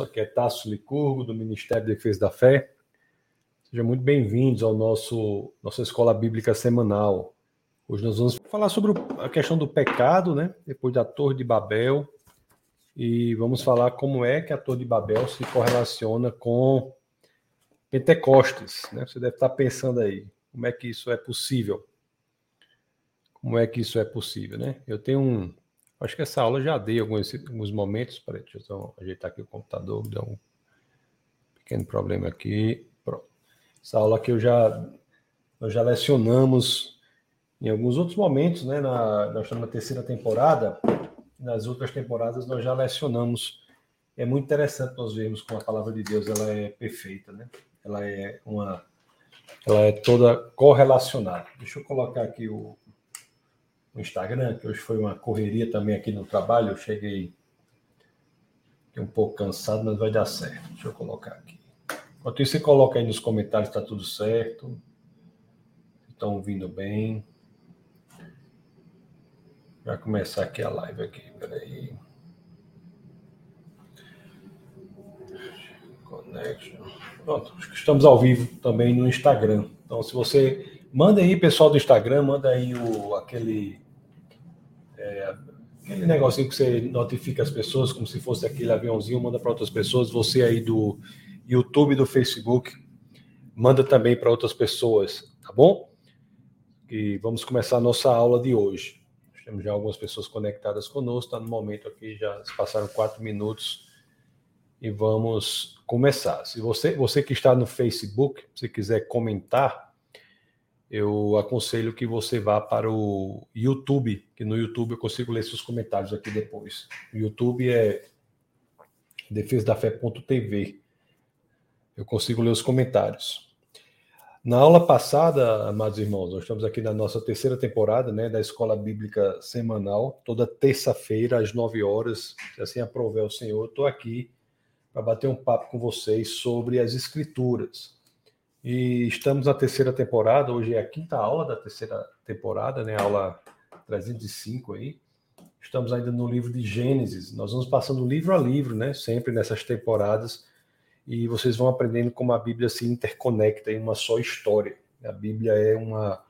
aqui é Tasso Licurgo, do Ministério de Defesa da Fé. Sejam muito bem-vindos ao nosso nossa escola bíblica semanal. Hoje nós vamos falar sobre a questão do pecado, né? Depois da Torre de Babel. E vamos falar como é que a Torre de Babel se correlaciona com Pentecostes, né? Você deve estar pensando aí, como é que isso é possível? Como é que isso é possível, né? Eu tenho um Acho que essa aula já dei alguns, alguns momentos. Peraí, deixa eu só ajeitar aqui o computador, deu um pequeno problema aqui. Pronto. Essa aula aqui eu já, nós já lecionamos em alguns outros momentos, né? Na, nós estamos na terceira temporada. Nas outras temporadas nós já lecionamos. É muito interessante nós vermos como a palavra de Deus ela é perfeita, né? Ela é uma, ela é toda correlacionada. Deixa eu colocar aqui o, no Instagram, que hoje foi uma correria também aqui no trabalho. Eu cheguei um pouco cansado, mas vai dar certo. Deixa eu colocar aqui. Enquanto isso, você coloca aí nos comentários está tudo certo. Estão ouvindo bem. Vai começar aqui a live aqui. Peraí. Connection. Pronto, estamos ao vivo também no Instagram. Então, se você manda aí, pessoal do Instagram, manda aí o, aquele é, aquele negocinho que você notifica as pessoas, como se fosse aquele aviãozinho, manda para outras pessoas. Você aí do YouTube, do Facebook, manda também para outras pessoas, tá bom? E vamos começar a nossa aula de hoje. Temos já algumas pessoas conectadas conosco, está no momento aqui, já se passaram quatro minutos e vamos começar. Se você, você que está no Facebook, se quiser comentar, eu aconselho que você vá para o YouTube, que no YouTube eu consigo ler seus comentários aqui depois. O YouTube é defesadafé.tv. Eu consigo ler os comentários. Na aula passada, amados irmãos, nós estamos aqui na nossa terceira temporada né, da Escola Bíblica Semanal, toda terça-feira, às nove horas, se assim aprover o Senhor, estou aqui para bater um papo com vocês sobre as Escrituras. E estamos na terceira temporada, hoje é a quinta aula da terceira temporada, né? Aula 305 aí. Estamos ainda no livro de Gênesis. Nós vamos passando livro a livro, né? Sempre nessas temporadas. E vocês vão aprendendo como a Bíblia se interconecta em uma só história. A Bíblia é uma,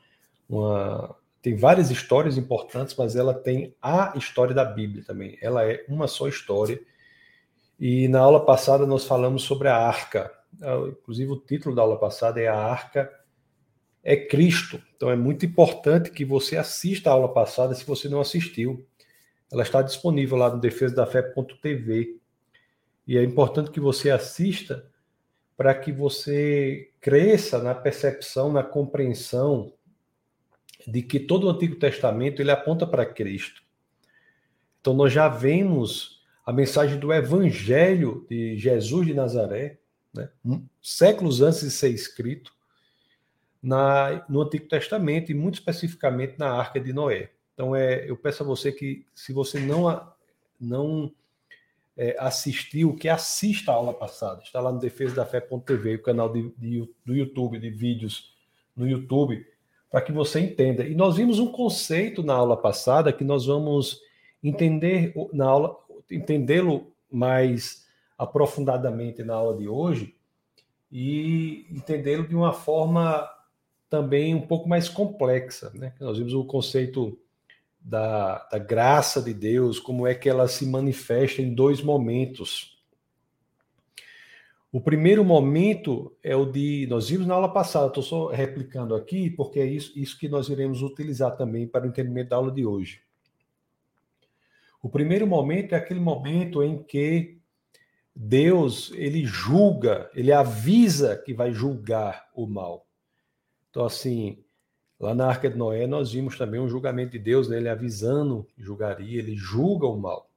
uma tem várias histórias importantes, mas ela tem a história da Bíblia também. Ela é uma só história. E na aula passada nós falamos sobre a arca, inclusive o título da aula passada é A Arca é Cristo. Então é muito importante que você assista a aula passada se você não assistiu. Ela está disponível lá no defesadafé.tv. E é importante que você assista para que você cresça na percepção, na compreensão de que todo o Antigo Testamento ele aponta para Cristo. Então nós já vemos a mensagem do Evangelho de Jesus de Nazaré, né? séculos antes de ser escrito, na, no Antigo Testamento e muito especificamente na Arca de Noé. Então, é, eu peço a você que, se você não, não é, assistiu, que assista a aula passada. Está lá no defesa da fé.tv, o canal de, de, do YouTube, de vídeos no YouTube, para que você entenda. E nós vimos um conceito na aula passada que nós vamos entender na aula, entendê-lo mais aprofundadamente na aula de hoje e entendê-lo de uma forma também um pouco mais complexa. Né? Nós vimos o conceito da, da graça de Deus, como é que ela se manifesta em dois momentos. O primeiro momento é o de. Nós vimos na aula passada, estou só replicando aqui, porque é isso, isso que nós iremos utilizar também para o entendimento da aula de hoje. O primeiro momento é aquele momento em que Deus, ele julga, ele avisa que vai julgar o mal. Então, assim, lá na Arca de Noé, nós vimos também um julgamento de Deus, né? ele avisando que julgaria, ele julga o mal.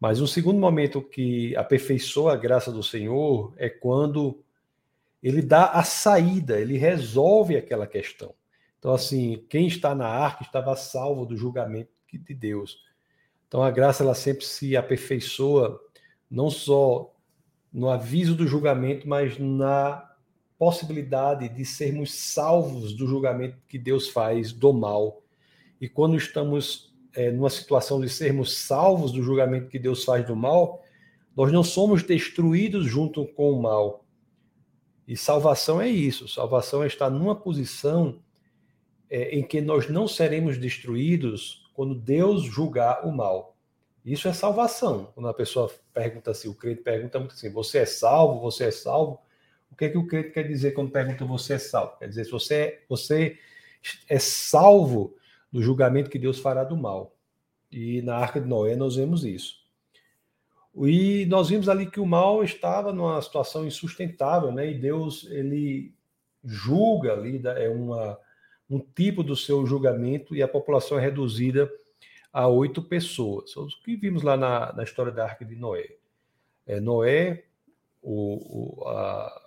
Mas um segundo momento que aperfeiçoa a graça do Senhor é quando ele dá a saída, ele resolve aquela questão. Então, assim, quem está na arca estava salvo do julgamento de Deus. Então, a graça ela sempre se aperfeiçoa não só no aviso do julgamento, mas na possibilidade de sermos salvos do julgamento que Deus faz do mal. E quando estamos é, numa situação de sermos salvos do julgamento que Deus faz do mal, Nós não somos destruídos junto com o mal. E salvação é isso. Salvação é estar numa posição é, em que nós não seremos destruídos quando Deus julgar o mal. Isso é salvação. Quando a pessoa pergunta assim, o crente pergunta muito assim: você é salvo? Você é salvo? O que é que o crente quer dizer quando pergunta você é salvo? Quer dizer, se você, é, você é salvo do julgamento que Deus fará do mal. E na Arca de Noé nós vemos isso. E nós vimos ali que o mal estava numa situação insustentável, né? E Deus ele julga ali é uma um tipo do seu julgamento e a população é reduzida a oito pessoas. O que vimos lá na, na história da Arca de Noé. É Noé, o, o a,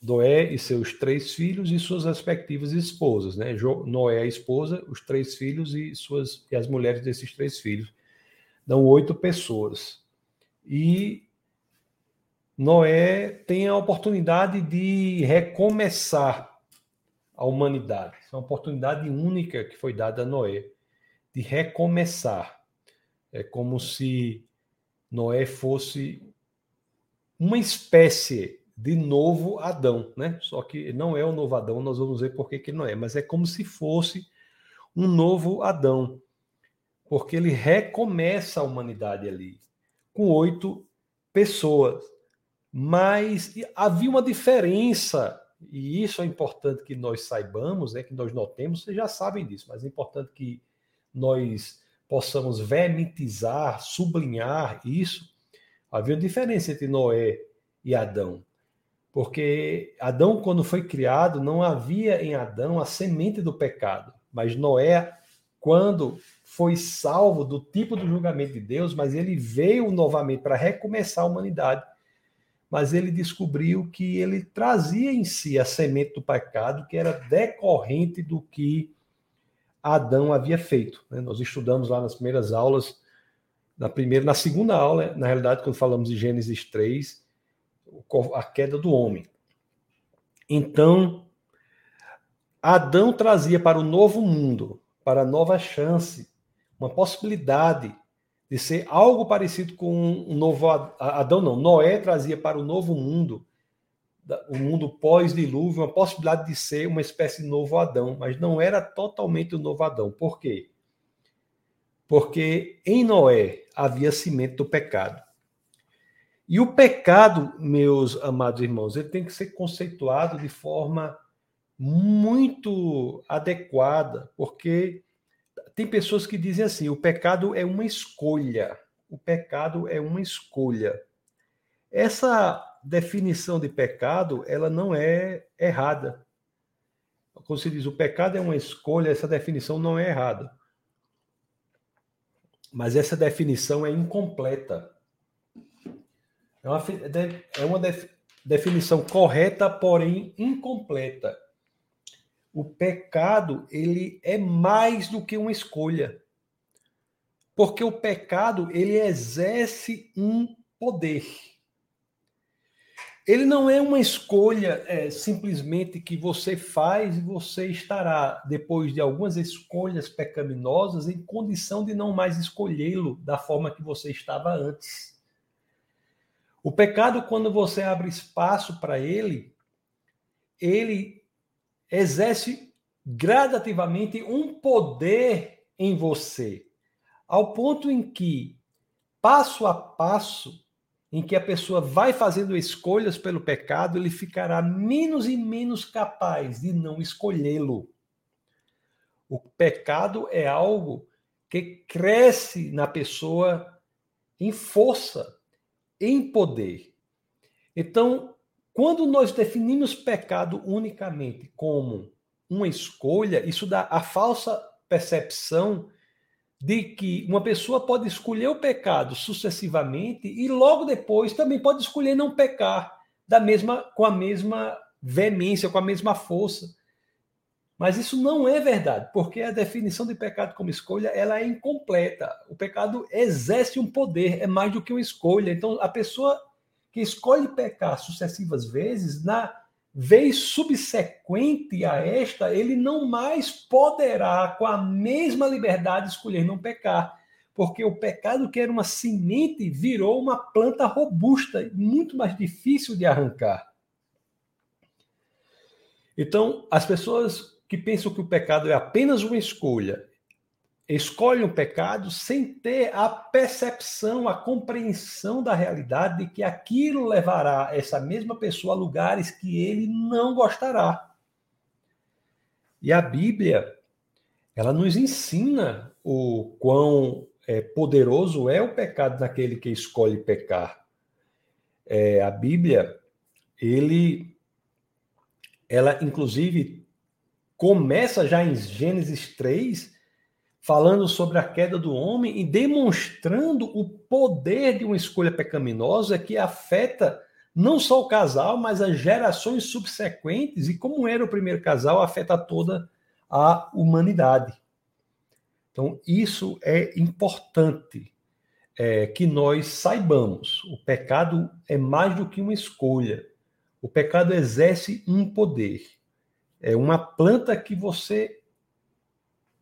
Noé e seus três filhos e suas respectivas esposas, né? Noé a esposa, os três filhos e suas e as mulheres desses três filhos. Dão oito pessoas. E Noé tem a oportunidade de recomeçar a humanidade. É uma oportunidade única que foi dada a Noé de recomeçar. É como se Noé fosse uma espécie de novo Adão, né? Só que não é o novo Adão, nós vamos ver por que, que não é, mas é como se fosse um novo Adão, porque ele recomeça a humanidade ali, com oito pessoas. Mas havia uma diferença, e isso é importante que nós saibamos, né, que nós notemos, vocês já sabem disso, mas é importante que nós possamos vermitizar, sublinhar isso. Havia uma diferença entre Noé e Adão. Porque Adão, quando foi criado, não havia em Adão a semente do pecado. Mas Noé, quando foi salvo do tipo do julgamento de Deus, mas ele veio novamente para recomeçar a humanidade. Mas ele descobriu que ele trazia em si a semente do pecado, que era decorrente do que Adão havia feito. Né? Nós estudamos lá nas primeiras aulas, na primeira, na segunda aula, na realidade, quando falamos de Gênesis 3, a queda do homem. Então, Adão trazia para o novo mundo, para a nova chance, uma possibilidade de ser algo parecido com um novo Adão, não, Noé trazia para o novo mundo, o mundo pós-dilúvio, uma possibilidade de ser uma espécie de novo Adão, mas não era totalmente o novo Adão. Por quê? Porque em Noé havia cimento do pecado. E o pecado, meus amados irmãos, ele tem que ser conceituado de forma muito adequada, porque tem pessoas que dizem assim: o pecado é uma escolha. O pecado é uma escolha. Essa definição de pecado, ela não é errada. Quando se diz o pecado é uma escolha, essa definição não é errada. Mas essa definição é incompleta. É uma, é uma definição correta, porém incompleta. O pecado, ele é mais do que uma escolha. Porque o pecado, ele exerce um poder. Ele não é uma escolha é, simplesmente que você faz e você estará, depois de algumas escolhas pecaminosas, em condição de não mais escolhê-lo da forma que você estava antes. O pecado, quando você abre espaço para ele, ele exerce gradativamente um poder em você, ao ponto em que, passo a passo, em que a pessoa vai fazendo escolhas pelo pecado, ele ficará menos e menos capaz de não escolhê-lo. O pecado é algo que cresce na pessoa em força em poder. Então, quando nós definimos pecado unicamente como uma escolha, isso dá a falsa percepção de que uma pessoa pode escolher o pecado sucessivamente e logo depois também pode escolher não pecar da mesma com a mesma veemência, com a mesma força. Mas isso não é verdade, porque a definição de pecado como escolha ela é incompleta. O pecado exerce um poder, é mais do que uma escolha. Então, a pessoa que escolhe pecar sucessivas vezes, na vez subsequente a esta, ele não mais poderá, com a mesma liberdade, escolher não pecar, porque o pecado, que era uma semente, virou uma planta robusta, muito mais difícil de arrancar. Então, as pessoas que pensam que o pecado é apenas uma escolha, escolhem o pecado sem ter a percepção, a compreensão da realidade de que aquilo levará essa mesma pessoa a lugares que ele não gostará. E a Bíblia, ela nos ensina o quão é, poderoso é o pecado naquele que escolhe pecar. É, a Bíblia, ele, ela inclusive começa já em Gênesis 3, falando sobre a queda do homem e demonstrando o poder de uma escolha pecaminosa que afeta não só o casal, mas as gerações subsequentes e como era o primeiro casal, afeta toda a humanidade. Então, isso é importante é, que nós saibamos. O pecado é mais do que uma escolha. O pecado exerce um poder é uma planta que você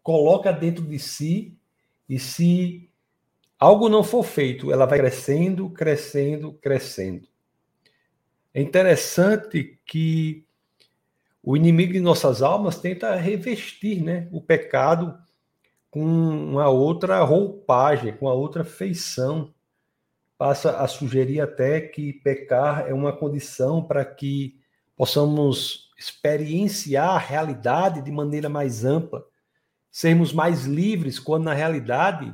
coloca dentro de si e se algo não for feito, ela vai crescendo, crescendo, crescendo. É interessante que o inimigo de nossas almas tenta revestir né, o pecado com uma outra roupagem, com uma outra feição. Passa a sugerir até que pecar é uma condição para que possamos experienciar a realidade de maneira mais ampla, sermos mais livres, quando na realidade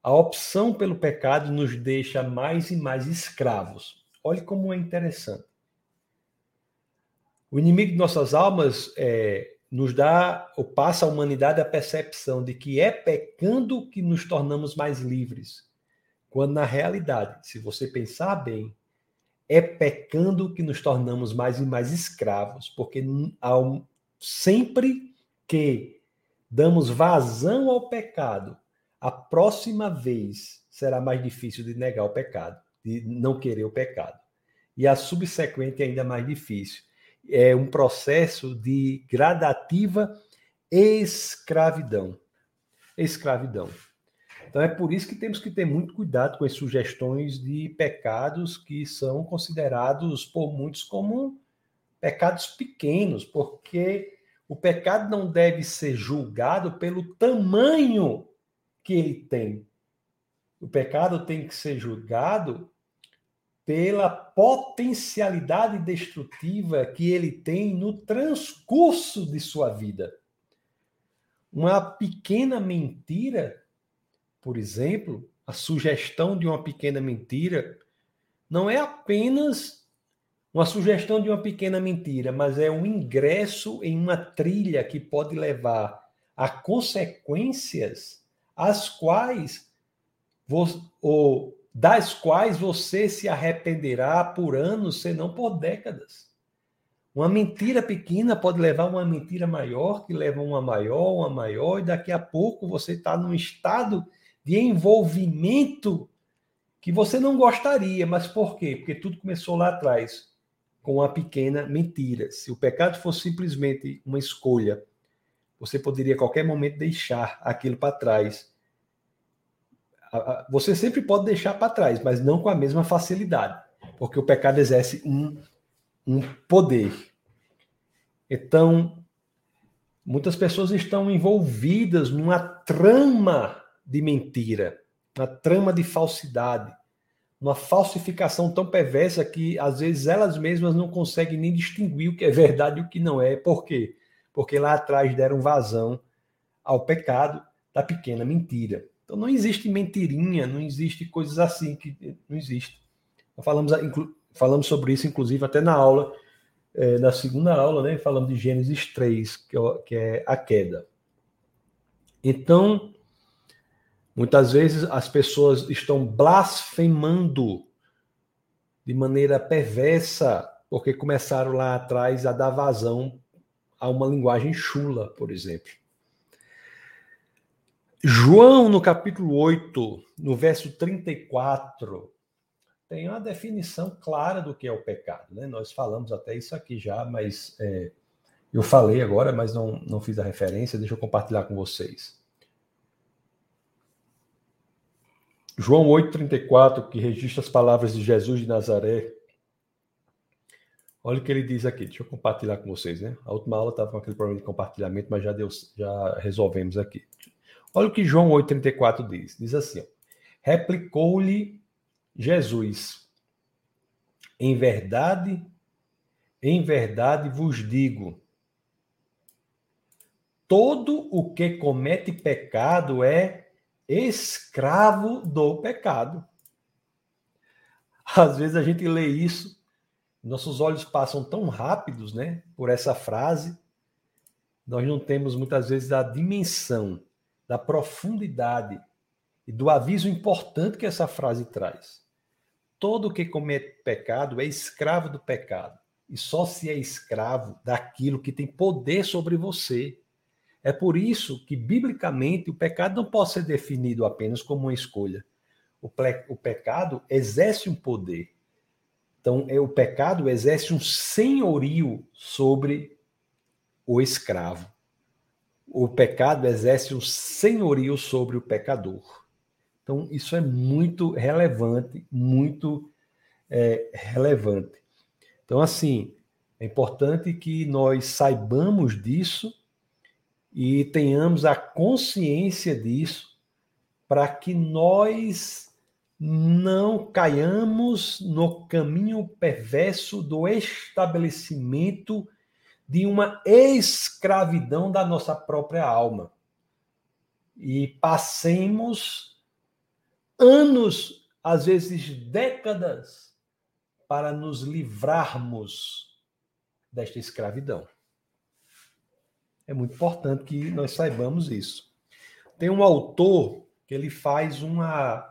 a opção pelo pecado nos deixa mais e mais escravos. Olhe como é interessante. O inimigo de nossas almas é, nos dá ou passa à humanidade a percepção de que é pecando que nos tornamos mais livres, quando na realidade, se você pensar bem, é pecando que nos tornamos mais e mais escravos, porque ao, sempre que damos vazão ao pecado, a próxima vez será mais difícil de negar o pecado, de não querer o pecado. E a subsequente é ainda mais difícil. É um processo de gradativa escravidão. Escravidão. Então é por isso que temos que ter muito cuidado com as sugestões de pecados que são considerados por muitos como pecados pequenos, porque o pecado não deve ser julgado pelo tamanho que ele tem. O pecado tem que ser julgado pela potencialidade destrutiva que ele tem no transcurso de sua vida. Uma pequena mentira por exemplo, a sugestão de uma pequena mentira não é apenas uma sugestão de uma pequena mentira, mas é um ingresso em uma trilha que pode levar a consequências as quais ou das quais você se arrependerá por anos, senão por décadas. Uma mentira pequena pode levar a uma mentira maior, que leva a uma maior, uma maior, e daqui a pouco você está num estado de envolvimento que você não gostaria, mas por quê? Porque tudo começou lá atrás com uma pequena mentira. Se o pecado fosse simplesmente uma escolha, você poderia a qualquer momento deixar aquilo para trás. Você sempre pode deixar para trás, mas não com a mesma facilidade, porque o pecado exerce um, um poder. Então, muitas pessoas estão envolvidas numa trama de mentira, uma trama de falsidade, uma falsificação tão perversa que às vezes elas mesmas não conseguem nem distinguir o que é verdade e o que não é. Por quê? Porque lá atrás deram vazão ao pecado da pequena mentira. Então não existe mentirinha, não existe coisas assim que não existe. Falamos, falamos sobre isso, inclusive, até na aula, é, na segunda aula, né? Falamos de Gênesis 3, que é, que é a queda. Então, Muitas vezes as pessoas estão blasfemando de maneira perversa, porque começaram lá atrás a dar vazão a uma linguagem chula, por exemplo. João, no capítulo 8, no verso 34, tem uma definição clara do que é o pecado. Né? Nós falamos até isso aqui já, mas é, eu falei agora, mas não, não fiz a referência, deixa eu compartilhar com vocês. João 8,34, que registra as palavras de Jesus de Nazaré. Olha o que ele diz aqui. Deixa eu compartilhar com vocês, né? A última aula estava com aquele problema de compartilhamento, mas já, deu, já resolvemos aqui. Olha o que João 8,34 diz. Diz assim: Replicou-lhe Jesus: Em verdade, em verdade vos digo, todo o que comete pecado é escravo do pecado. Às vezes a gente lê isso, nossos olhos passam tão rápidos, né, por essa frase, nós não temos muitas vezes a dimensão da profundidade e do aviso importante que essa frase traz. Todo que comete pecado é escravo do pecado. E só se é escravo daquilo que tem poder sobre você. É por isso que, biblicamente, o pecado não pode ser definido apenas como uma escolha. O, ple, o pecado exerce um poder. Então, é, o pecado exerce um senhorio sobre o escravo. O pecado exerce um senhorio sobre o pecador. Então, isso é muito relevante, muito é, relevante. Então, assim, é importante que nós saibamos disso e tenhamos a consciência disso para que nós não caiamos no caminho perverso do estabelecimento de uma escravidão da nossa própria alma. E passemos anos, às vezes décadas, para nos livrarmos desta escravidão. É muito importante que nós saibamos isso. Tem um autor que ele faz uma,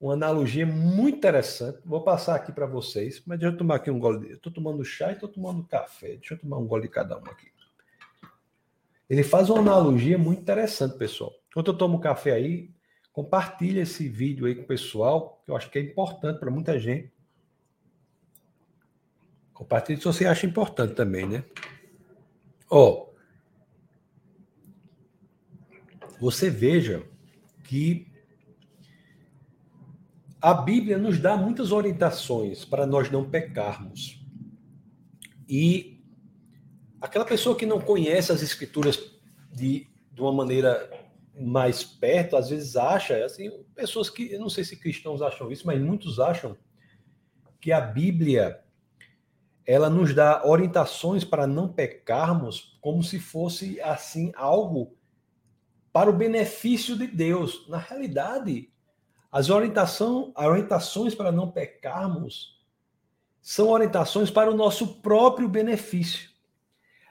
uma analogia muito interessante. Vou passar aqui para vocês, mas deixa eu tomar aqui um gole. Estou tomando chá e estou tomando café. Deixa eu tomar um gole de cada um aqui. Ele faz uma analogia muito interessante, pessoal. Enquanto eu tomo café aí, compartilha esse vídeo aí com o pessoal, que eu acho que é importante para muita gente. Compartilhe se você acha importante também, né? Ó, você veja que a Bíblia nos dá muitas orientações para nós não pecarmos. E aquela pessoa que não conhece as escrituras de, de uma maneira mais perto, às vezes acha, assim, pessoas que, eu não sei se cristãos acham isso, mas muitos acham que a Bíblia ela nos dá orientações para não pecarmos como se fosse assim algo para o benefício de Deus. Na realidade, as, orientação, orientações para não pecarmos são orientações para o nosso próprio benefício.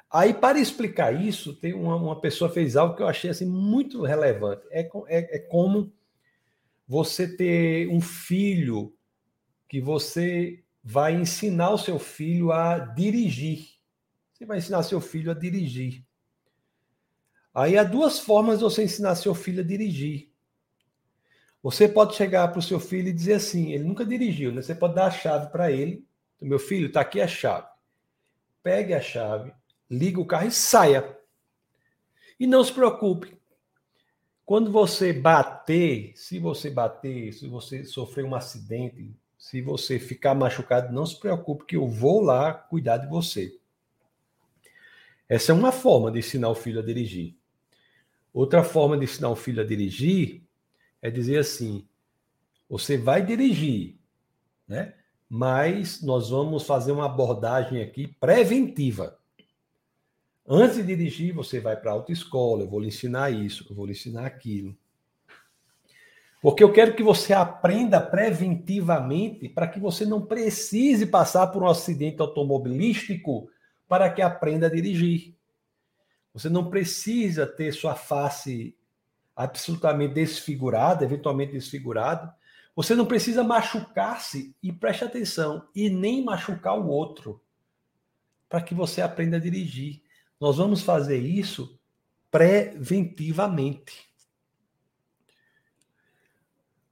Aí, para explicar isso, tem uma, uma pessoa fez algo que eu achei assim, muito relevante. É, é, é como você ter um filho que você vai ensinar o seu filho a dirigir. Você vai ensinar seu filho a dirigir. Aí há duas formas de você ensinar seu filho a dirigir. Você pode chegar para o seu filho e dizer assim: ele nunca dirigiu, né? Você pode dar a chave para ele. Meu filho, está aqui a chave. Pegue a chave, liga o carro e saia. E não se preocupe. Quando você bater, se você bater, se você sofrer um acidente, se você ficar machucado, não se preocupe que eu vou lá cuidar de você. Essa é uma forma de ensinar o filho a dirigir. Outra forma de ensinar o filho a dirigir é dizer assim: você vai dirigir, né? Mas nós vamos fazer uma abordagem aqui preventiva. Antes de dirigir, você vai para a autoescola, eu vou lhe ensinar isso, eu vou lhe ensinar aquilo. Porque eu quero que você aprenda preventivamente para que você não precise passar por um acidente automobilístico para que aprenda a dirigir. Você não precisa ter sua face absolutamente desfigurada, eventualmente desfigurada. Você não precisa machucar-se e preste atenção e nem machucar o outro para que você aprenda a dirigir. Nós vamos fazer isso preventivamente.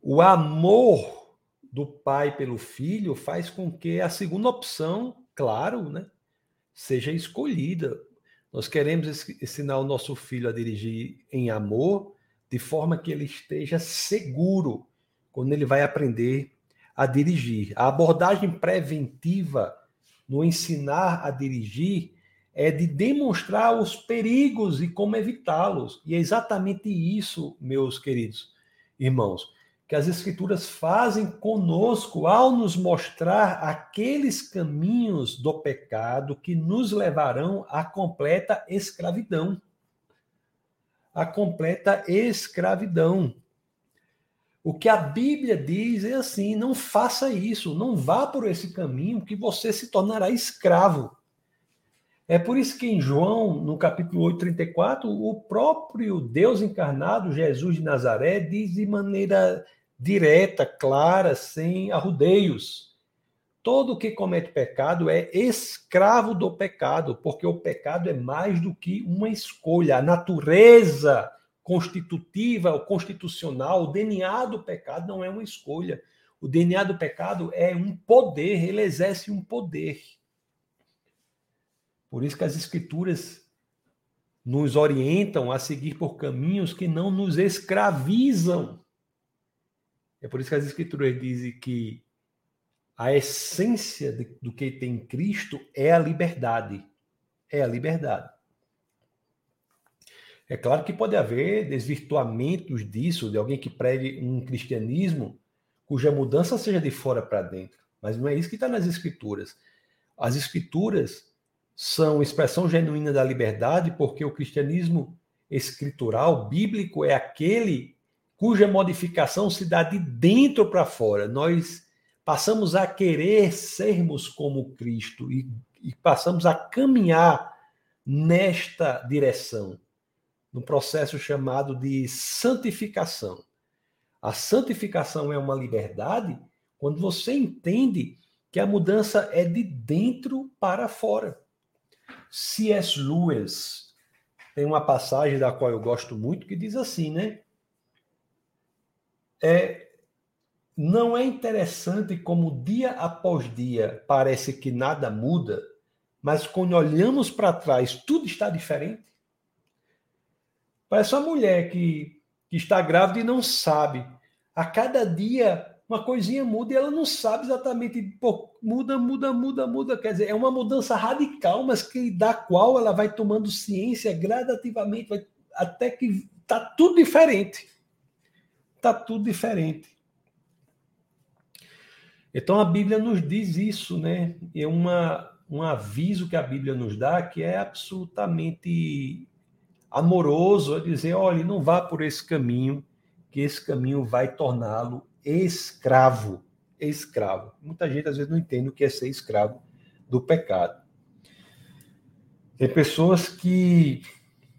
O amor do pai pelo filho faz com que a segunda opção, claro, né, seja escolhida. Nós queremos ensinar o nosso filho a dirigir em amor, de forma que ele esteja seguro quando ele vai aprender a dirigir. A abordagem preventiva no ensinar a dirigir é de demonstrar os perigos e como evitá-los. E é exatamente isso, meus queridos irmãos, que as Escrituras fazem conosco ao nos mostrar aqueles caminhos do pecado que nos levarão à completa escravidão. A completa escravidão. O que a Bíblia diz é assim: não faça isso, não vá por esse caminho, que você se tornará escravo. É por isso que em João, no capítulo 8, 34, o próprio Deus encarnado, Jesus de Nazaré, diz de maneira direta, clara, sem arrudeios. Todo que comete pecado é escravo do pecado, porque o pecado é mais do que uma escolha. A natureza constitutiva, o constitucional, o DNA do pecado não é uma escolha. O DNA do pecado é um poder, ele exerce um poder. Por isso que as escrituras nos orientam a seguir por caminhos que não nos escravizam. É por isso que as escrituras dizem que a essência do que tem Cristo é a liberdade. É a liberdade. É claro que pode haver desvirtuamentos disso, de alguém que pregue um cristianismo cuja mudança seja de fora para dentro. Mas não é isso que está nas Escrituras. As Escrituras são expressão genuína da liberdade, porque o cristianismo escritural, bíblico, é aquele cuja modificação se dá de dentro para fora. Nós passamos a querer sermos como Cristo e, e passamos a caminhar nesta direção no processo chamado de santificação. A santificação é uma liberdade quando você entende que a mudança é de dentro para fora. C.S. Lewis tem uma passagem da qual eu gosto muito que diz assim, né? É, não é interessante como dia após dia parece que nada muda, mas quando olhamos para trás tudo está diferente? Parece uma mulher que, que está grávida e não sabe. A cada dia uma coisinha muda e ela não sabe exatamente. Pô, muda, muda, muda, muda. Quer dizer, é uma mudança radical, mas que da qual ela vai tomando ciência gradativamente, vai, até que está tudo diferente. Está tudo diferente. Então a Bíblia nos diz isso, né? É uma, um aviso que a Bíblia nos dá que é absolutamente amoroso a dizer, olha, não vá por esse caminho, que esse caminho vai torná-lo escravo. Escravo. Muita gente às vezes não entende o que é ser escravo do pecado. Tem pessoas que,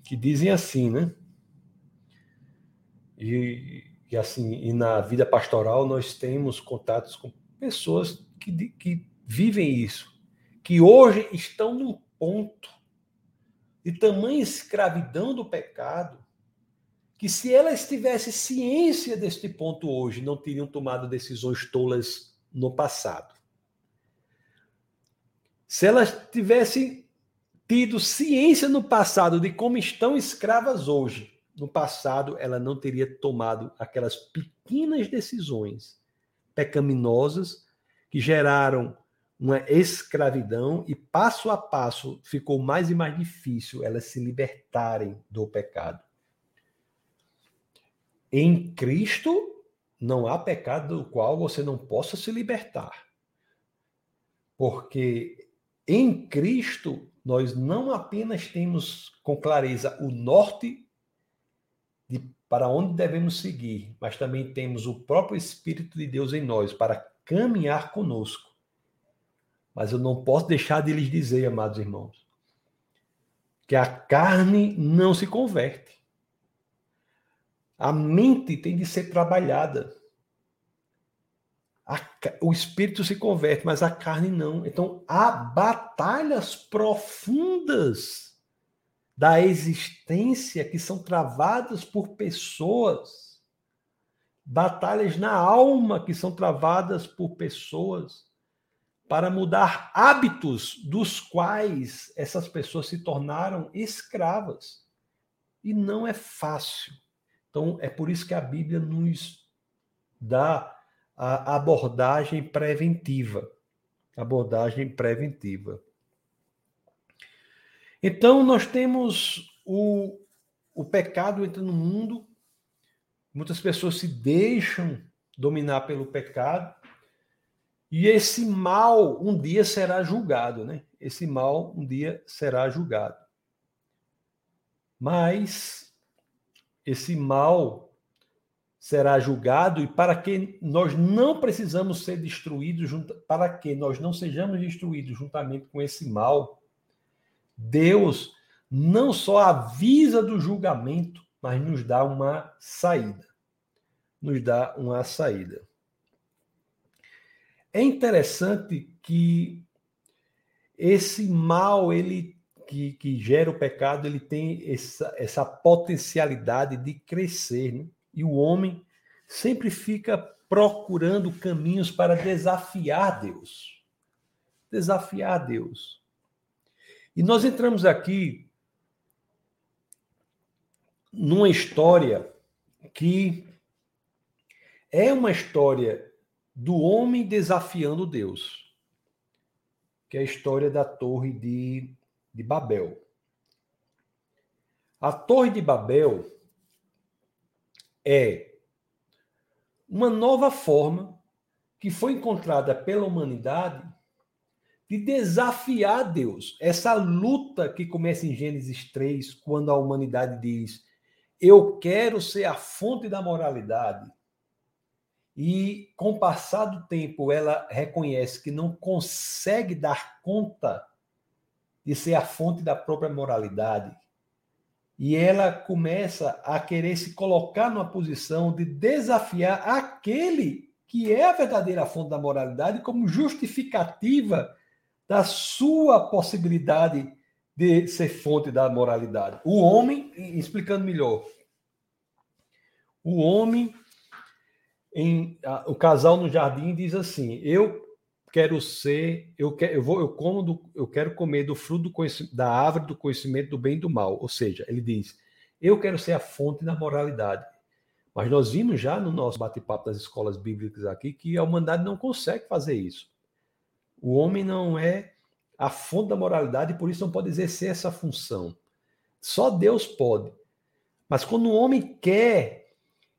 que dizem assim, né? E, e assim, e na vida pastoral nós temos contatos com pessoas que, que vivem isso, que hoje estão num ponto de tamanha escravidão do pecado, que se elas tivessem ciência deste ponto hoje, não teriam tomado decisões tolas no passado. Se elas tivessem tido ciência no passado de como estão escravas hoje, no passado ela não teria tomado aquelas pequenas decisões pecaminosas que geraram uma escravidão e passo a passo ficou mais e mais difícil elas se libertarem do pecado. Em Cristo não há pecado do qual você não possa se libertar. Porque em Cristo nós não apenas temos com clareza o norte de para onde devemos seguir, mas também temos o próprio Espírito de Deus em nós para caminhar conosco. Mas eu não posso deixar de lhes dizer, amados irmãos, que a carne não se converte. A mente tem de ser trabalhada. A, o espírito se converte, mas a carne não. Então, há batalhas profundas da existência que são travadas por pessoas, batalhas na alma que são travadas por pessoas para mudar hábitos dos quais essas pessoas se tornaram escravas. E não é fácil. Então, é por isso que a Bíblia nos da abordagem preventiva. Abordagem preventiva. Então, nós temos o, o pecado entrando no mundo, muitas pessoas se deixam dominar pelo pecado, e esse mal um dia será julgado, né? Esse mal um dia será julgado. Mas esse mal será julgado e para que nós não precisamos ser destruídos, para que nós não sejamos destruídos juntamente com esse mal, Deus não só avisa do julgamento, mas nos dá uma saída. Nos dá uma saída. É interessante que esse mal ele que, que gera o pecado ele tem essa, essa potencialidade de crescer né? e o homem sempre fica procurando caminhos para desafiar Deus desafiar Deus e nós entramos aqui numa história que é uma história do homem desafiando Deus, que é a história da Torre de, de Babel. A Torre de Babel é uma nova forma que foi encontrada pela humanidade de desafiar Deus. Essa luta que começa em Gênesis 3, quando a humanidade diz: Eu quero ser a fonte da moralidade. E com o passar do tempo, ela reconhece que não consegue dar conta de ser a fonte da própria moralidade. E ela começa a querer se colocar numa posição de desafiar aquele que é a verdadeira fonte da moralidade como justificativa da sua possibilidade de ser fonte da moralidade. O homem, explicando melhor, o homem em a, o casal no jardim diz assim: eu quero ser, eu quero, eu vou, eu como, do, eu quero comer do fruto do da árvore do conhecimento do bem e do mal. Ou seja, ele diz: eu quero ser a fonte da moralidade. Mas nós vimos já no nosso bate-papo das escolas bíblicas aqui que a humanidade não consegue fazer isso. O homem não é a fonte da moralidade e por isso não pode exercer essa função. Só Deus pode. Mas quando o homem quer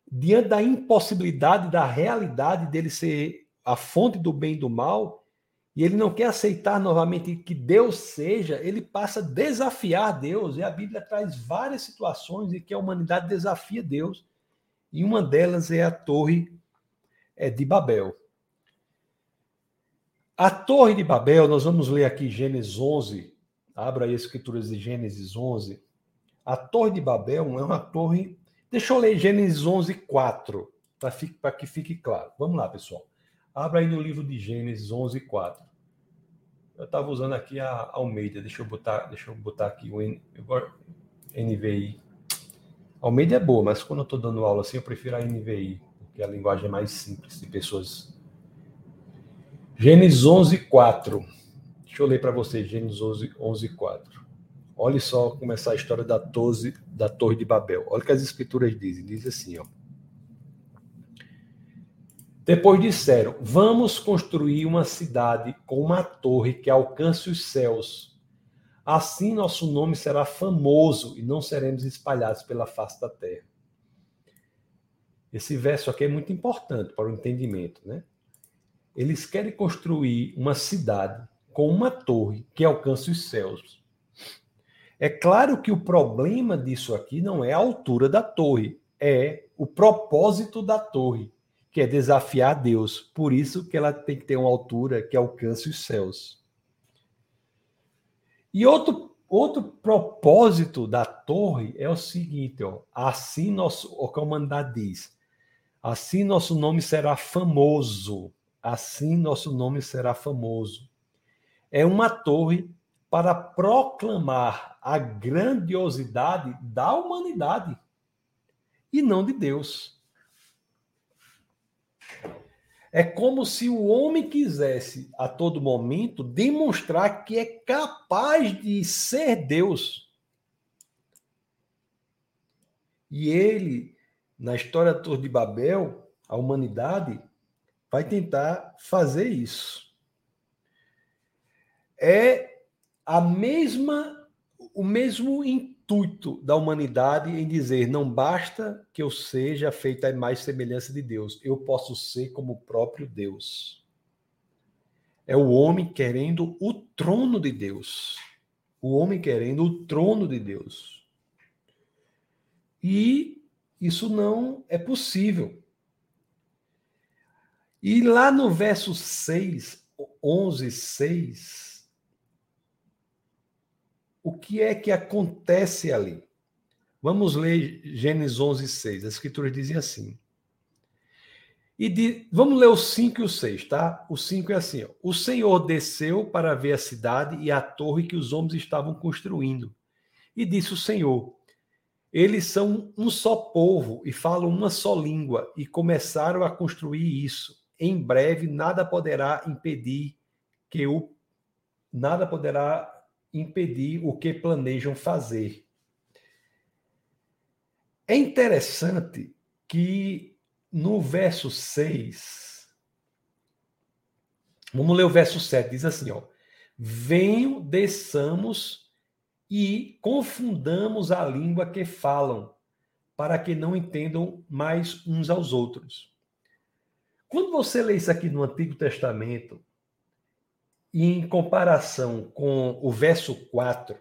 diante da impossibilidade da realidade dele ser a fonte do bem e do mal, e ele não quer aceitar novamente que Deus seja, ele passa a desafiar Deus. E a Bíblia traz várias situações em que a humanidade desafia Deus. E uma delas é a Torre é, de Babel. A Torre de Babel, nós vamos ler aqui Gênesis 11. Abra aí as escrituras de Gênesis 11. A Torre de Babel é uma torre Deixa eu ler Gênesis 11, 4, para que fique claro. Vamos lá, pessoal. Abra aí no livro de Gênesis 11, 4. Eu estava usando aqui a Almeida. Deixa eu botar, deixa eu botar aqui o N, NVI. Almeida é boa, mas quando eu estou dando aula assim, eu prefiro a NVI, porque a linguagem é mais simples de pessoas. Gênesis 11, 4. Deixa eu ler para vocês, Gênesis 11, 11, 4. Olhe só como essa história da, torre, da Torre de Babel. Olha o que as escrituras dizem. Diz assim, ó. Depois disseram: Vamos construir uma cidade com uma torre que alcance os céus. Assim nosso nome será famoso e não seremos espalhados pela face da terra. Esse verso aqui é muito importante para o entendimento, né? Eles querem construir uma cidade com uma torre que alcance os céus. É claro que o problema disso aqui não é a altura da torre, é o propósito da torre, que é desafiar Deus. Por isso que ela tem que ter uma altura que alcance os céus. E outro, outro propósito da torre é o seguinte, ó, assim nosso, o que diz, assim nosso nome será famoso, assim nosso nome será famoso. É uma torre para proclamar a grandiosidade da humanidade e não de Deus. É como se o homem quisesse a todo momento demonstrar que é capaz de ser Deus. E ele, na história da Torre de Babel, a humanidade vai tentar fazer isso. É a mesma o mesmo intuito da humanidade em dizer não basta que eu seja feita a mais semelhança de Deus, eu posso ser como o próprio Deus. É o homem querendo o trono de Deus. O homem querendo o trono de Deus. E isso não é possível. E lá no verso 6, 11, 6, o que é que acontece ali? Vamos ler Gênesis 11, 6. A escritura diz assim. E de, vamos ler o 5 e o 6, tá? O 5 é assim: ó, O Senhor desceu para ver a cidade e a torre que os homens estavam construindo. E disse o Senhor: Eles são um só povo e falam uma só língua, e começaram a construir isso em breve nada poderá impedir que o nada poderá impedir o que planejam fazer. É interessante que no verso 6, vamos ler o verso 7, diz assim, ó: Venham, desçamos e confundamos a língua que falam, para que não entendam mais uns aos outros. Quando você lê isso aqui no Antigo Testamento, em comparação com o verso 4,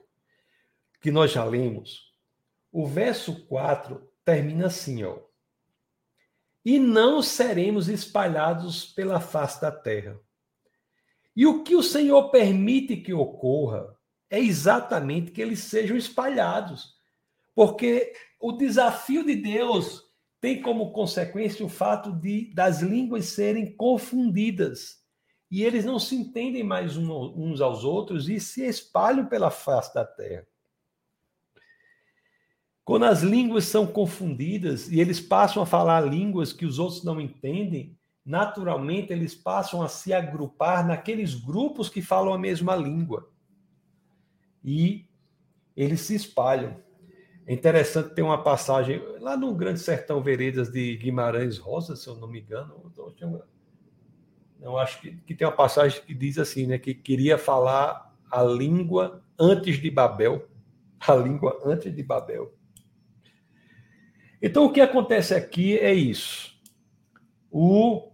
que nós já lemos, o verso 4 termina assim, ó. E não seremos espalhados pela face da terra. E o que o Senhor permite que ocorra é exatamente que eles sejam espalhados. Porque o desafio de Deus tem como consequência o fato de das línguas serem confundidas e eles não se entendem mais uns aos outros e se espalham pela face da terra. Quando as línguas são confundidas e eles passam a falar línguas que os outros não entendem, naturalmente eles passam a se agrupar naqueles grupos que falam a mesma língua. E eles se espalham. É interessante ter uma passagem lá no Grande Sertão Veredas de Guimarães Rosa, se eu não me engano. Eu acho que, que tem uma passagem que diz assim, né? Que queria falar a língua antes de Babel. A língua antes de Babel. Então, o que acontece aqui é isso. O,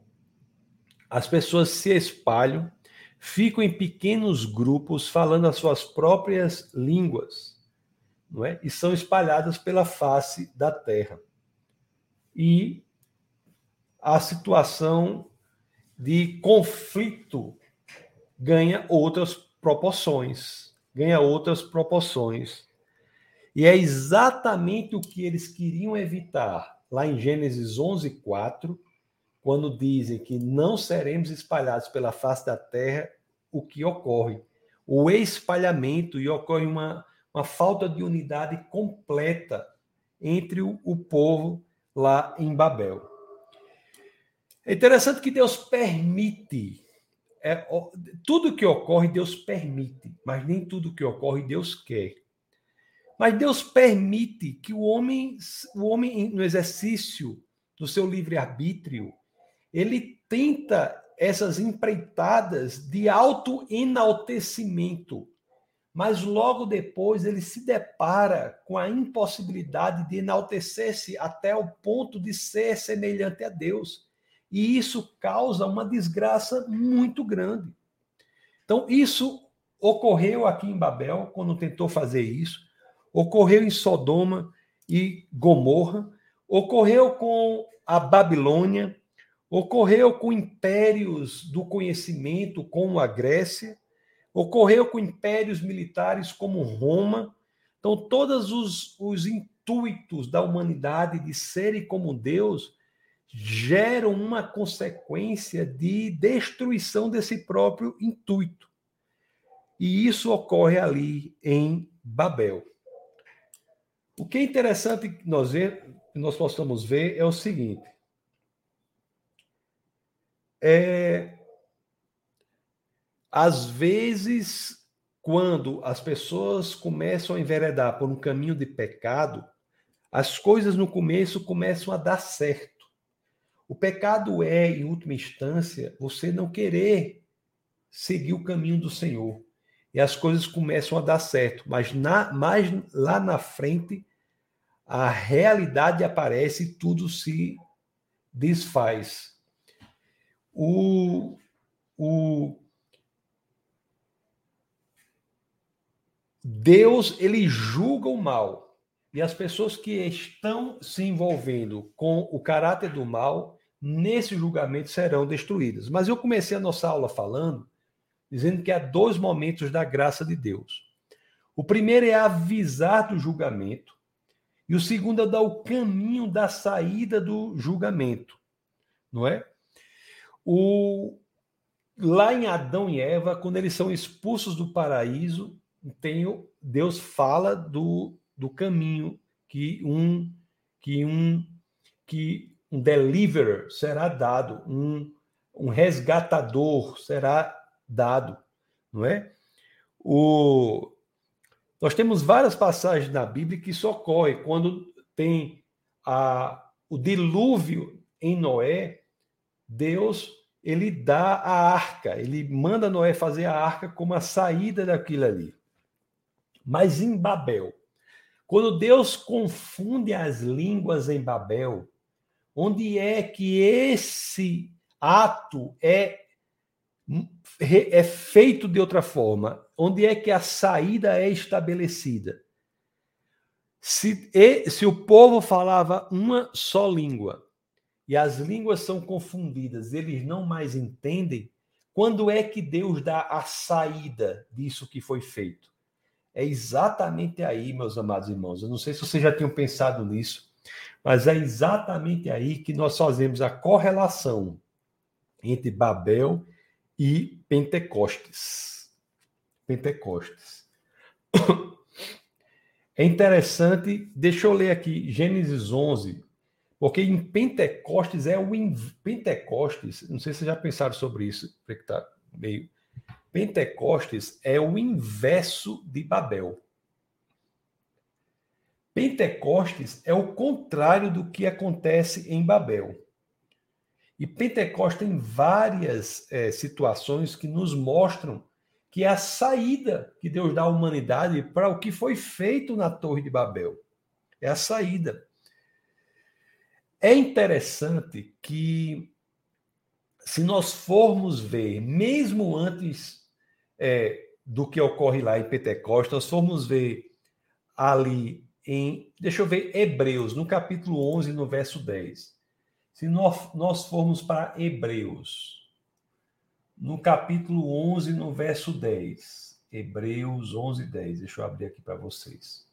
as pessoas se espalham, ficam em pequenos grupos falando as suas próprias línguas não é? e são espalhadas pela face da terra. E a situação de conflito ganha outras proporções, ganha outras proporções. E é exatamente o que eles queriam evitar lá em Gênesis 11, 4, quando dizem que não seremos espalhados pela face da terra, o que ocorre? O espalhamento e ocorre uma uma falta de unidade completa entre o, o povo lá em Babel. É interessante que Deus permite. É, tudo que ocorre, Deus permite, mas nem tudo que ocorre, Deus quer. Mas Deus permite que o homem, o homem no exercício do seu livre-arbítrio, ele tenta essas empreitadas de auto-enaltecimento mas logo depois ele se depara com a impossibilidade de enaltecer-se até o ponto de ser semelhante a Deus. E isso causa uma desgraça muito grande. Então, isso ocorreu aqui em Babel, quando tentou fazer isso, ocorreu em Sodoma e Gomorra, ocorreu com a Babilônia, ocorreu com impérios do conhecimento, como a Grécia, Ocorreu com impérios militares como Roma. Então, todos os, os intuitos da humanidade de serem como Deus geram uma consequência de destruição desse próprio intuito. E isso ocorre ali em Babel. O que é interessante que nós, ver, nós possamos ver é o seguinte: é, às vezes, quando as pessoas começam a enveredar por um caminho de pecado, as coisas no começo começam a dar certo. O pecado é, em última instância, você não querer seguir o caminho do Senhor. E as coisas começam a dar certo, mas na, mais lá na frente a realidade aparece e tudo se desfaz. O, o Deus ele julga o mal e as pessoas que estão se envolvendo com o caráter do mal nesse julgamento serão destruídas. Mas eu comecei a nossa aula falando dizendo que há dois momentos da graça de Deus. O primeiro é avisar do julgamento e o segundo é dar o caminho da saída do julgamento, não é? O, lá em Adão e Eva, quando eles são expulsos do paraíso, tem, Deus fala do, do caminho que um que um que um deliverer será dado, um, um resgatador será dado, não é? O, nós temos várias passagens na Bíblia que isso ocorre quando tem a, o dilúvio em Noé, Deus ele dá a arca, ele manda Noé fazer a arca como a saída daquilo ali. Mas em Babel, quando Deus confunde as línguas em Babel, onde é que esse ato é é feito de outra forma? Onde é que a saída é estabelecida? Se, se o povo falava uma só língua e as línguas são confundidas, eles não mais entendem, quando é que Deus dá a saída disso que foi feito? É exatamente aí, meus amados irmãos. Eu não sei se vocês já tinham pensado nisso, mas é exatamente aí que nós fazemos a correlação entre Babel e Pentecostes. Pentecostes. É interessante, deixa eu ler aqui Gênesis 11, porque em Pentecostes é o Pentecostes, não sei se vocês já pensaram sobre isso, porque tá meio Pentecostes é o inverso de Babel. Pentecostes é o contrário do que acontece em Babel. E Pentecostes tem várias é, situações que nos mostram que é a saída que Deus dá à humanidade para o que foi feito na Torre de Babel. É a saída. É interessante que, se nós formos ver, mesmo antes é, do que ocorre lá em Pentecostes, nós formos ver ali em, deixa eu ver, Hebreus, no capítulo 11, no verso 10. Se nós, nós formos para Hebreus, no capítulo 11, no verso 10. Hebreus 11, 10. Deixa eu abrir aqui para vocês.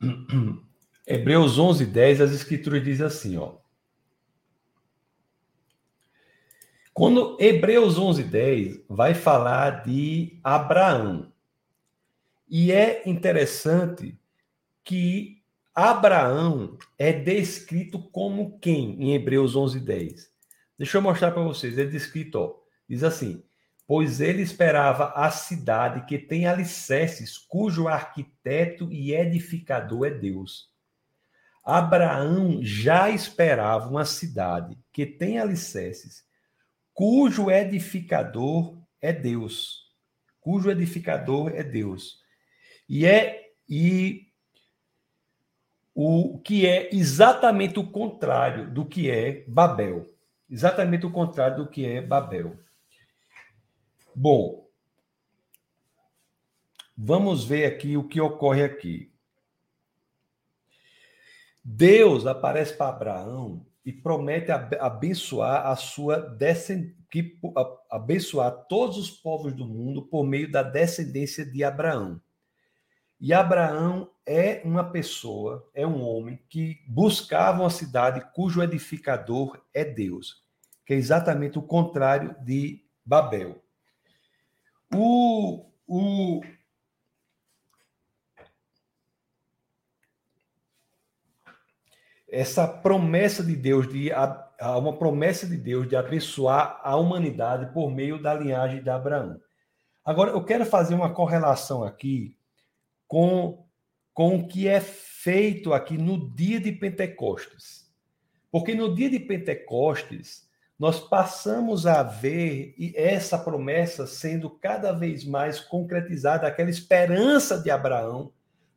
Hebreus 11, 10, as escrituras dizem assim, ó. Quando Hebreus 11, 10 vai falar de Abraão. E é interessante que Abraão é descrito como quem em Hebreus 11, 10? Deixa eu mostrar para vocês. É descrito, ó, diz assim: Pois ele esperava a cidade que tem alicerces, cujo arquiteto e edificador é Deus. Abraão já esperava uma cidade que tem alicerces, cujo edificador é Deus. Cujo edificador é Deus. E é e o que é exatamente o contrário do que é Babel. Exatamente o contrário do que é Babel. Bom, vamos ver aqui o que ocorre aqui. Deus aparece para Abraão e promete abençoar a sua descendência, abençoar todos os povos do mundo por meio da descendência de Abraão. E Abraão é uma pessoa, é um homem que buscava uma cidade cujo edificador é Deus, que é exatamente o contrário de Babel. O, o, essa promessa de Deus, de uma promessa de Deus de abençoar a humanidade por meio da linhagem de Abraão. Agora, eu quero fazer uma correlação aqui com, com o que é feito aqui no dia de Pentecostes. Porque no dia de Pentecostes, nós passamos a ver essa promessa sendo cada vez mais concretizada, aquela esperança de Abraão,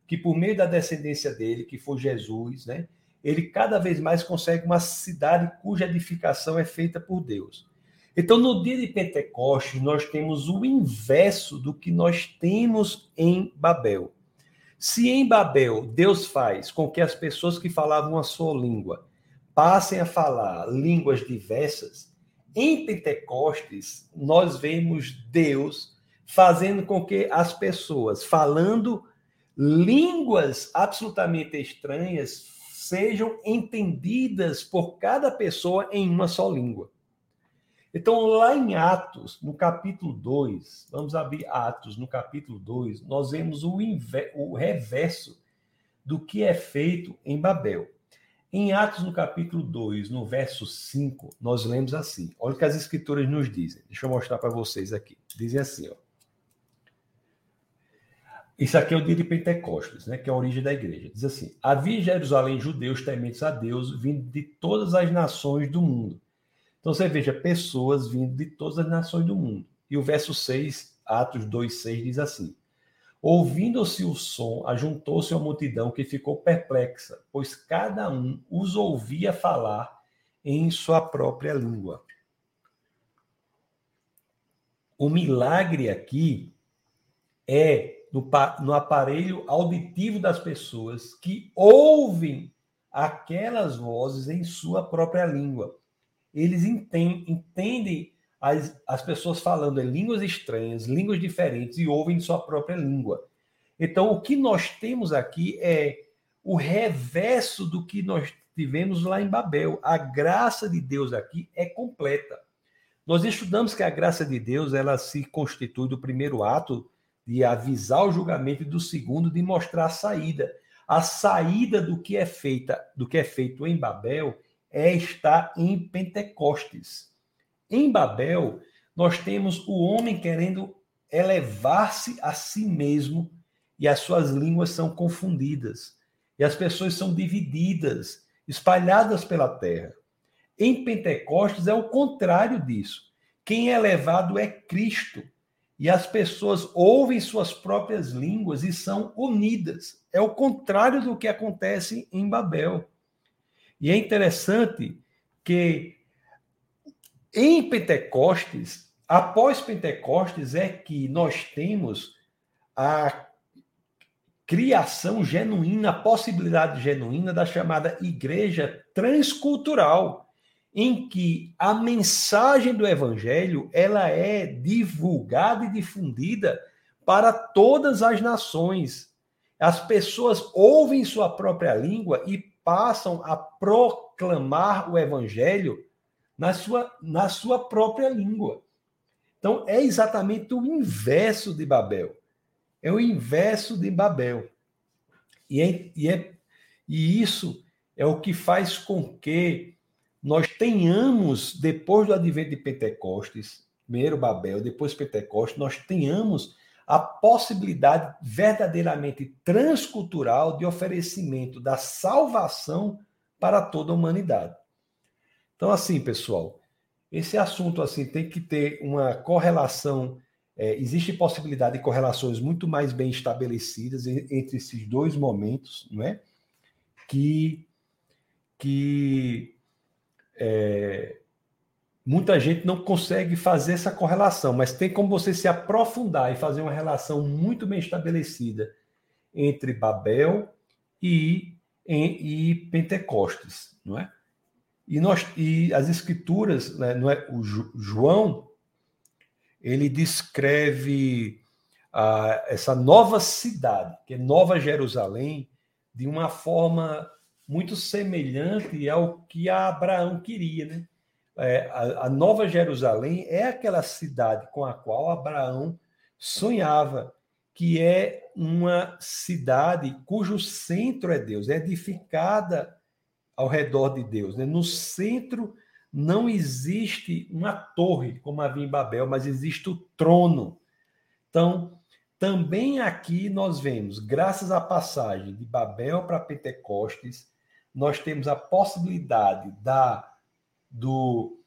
que por meio da descendência dele, que foi Jesus, né, ele cada vez mais consegue uma cidade cuja edificação é feita por Deus. Então, no dia de Pentecostes, nós temos o inverso do que nós temos em Babel. Se em Babel Deus faz com que as pessoas que falavam a sua língua passem a falar línguas diversas, em Pentecostes nós vemos Deus fazendo com que as pessoas falando línguas absolutamente estranhas sejam entendidas por cada pessoa em uma só língua. Então, lá em Atos, no capítulo 2, vamos abrir Atos, no capítulo 2, nós vemos o, o reverso do que é feito em Babel. Em Atos, no capítulo 2, no verso 5, nós lemos assim: olha o que as escrituras nos dizem. Deixa eu mostrar para vocês aqui. Dizem assim, ó. Isso aqui é o dia de Pentecostes, né, que é a origem da igreja. Diz assim: Havia em Jerusalém judeus tementes a Deus, vindo de todas as nações do mundo. Então você veja pessoas vindo de todas as nações do mundo. E o verso 6, Atos 2, 6 diz assim: Ouvindo-se o som, ajuntou-se a multidão que ficou perplexa, pois cada um os ouvia falar em sua própria língua. O milagre aqui é no, no aparelho auditivo das pessoas que ouvem aquelas vozes em sua própria língua. Eles entendem, entendem as, as pessoas falando em línguas estranhas, línguas diferentes e ouvem em sua própria língua. Então, o que nós temos aqui é o reverso do que nós tivemos lá em Babel. A graça de Deus aqui é completa. Nós estudamos que a graça de Deus ela se constitui do primeiro ato de avisar o julgamento e do segundo de mostrar a saída. A saída do que é feita, do que é feito em Babel é estar em Pentecostes. Em Babel, nós temos o homem querendo elevar-se a si mesmo e as suas línguas são confundidas e as pessoas são divididas, espalhadas pela terra. Em Pentecostes é o contrário disso. Quem é elevado é Cristo e as pessoas ouvem suas próprias línguas e são unidas. É o contrário do que acontece em Babel. E é interessante que em Pentecostes, após Pentecostes, é que nós temos a criação genuína, a possibilidade genuína da chamada igreja transcultural em que a mensagem do evangelho ela é divulgada e difundida para todas as nações. As pessoas ouvem sua própria língua e passam a proclamar o evangelho na sua, na sua própria língua. Então, é exatamente o inverso de Babel. É o inverso de Babel. E, é, e, é, e isso é o que faz com que nós tenhamos, depois do advento de Pentecostes, primeiro Babel, depois Pentecostes, nós tenhamos a possibilidade verdadeiramente transcultural de oferecimento da salvação para toda a humanidade. Então, assim, pessoal, esse assunto assim tem que ter uma correlação. É, existe possibilidade de correlações muito mais bem estabelecidas entre esses dois momentos, não é? Que, que é, muita gente não consegue fazer essa correlação, mas tem como você se aprofundar e fazer uma relação muito bem estabelecida entre Babel e, e, e Pentecostes, não é? E, nós, e as escrituras, né, não é? o João, ele descreve essa nova cidade, que é Nova Jerusalém, de uma forma muito semelhante ao que Abraão queria, né? É, a, a, Nova Jerusalém é aquela cidade com a qual Abraão sonhava, que é uma cidade cujo centro é Deus, é edificada ao redor de Deus. Né? No centro não existe uma torre, como havia em Babel, mas existe o trono. Então, também aqui nós vemos, graças à passagem de Babel para Pentecostes, nós temos a possibilidade da, do,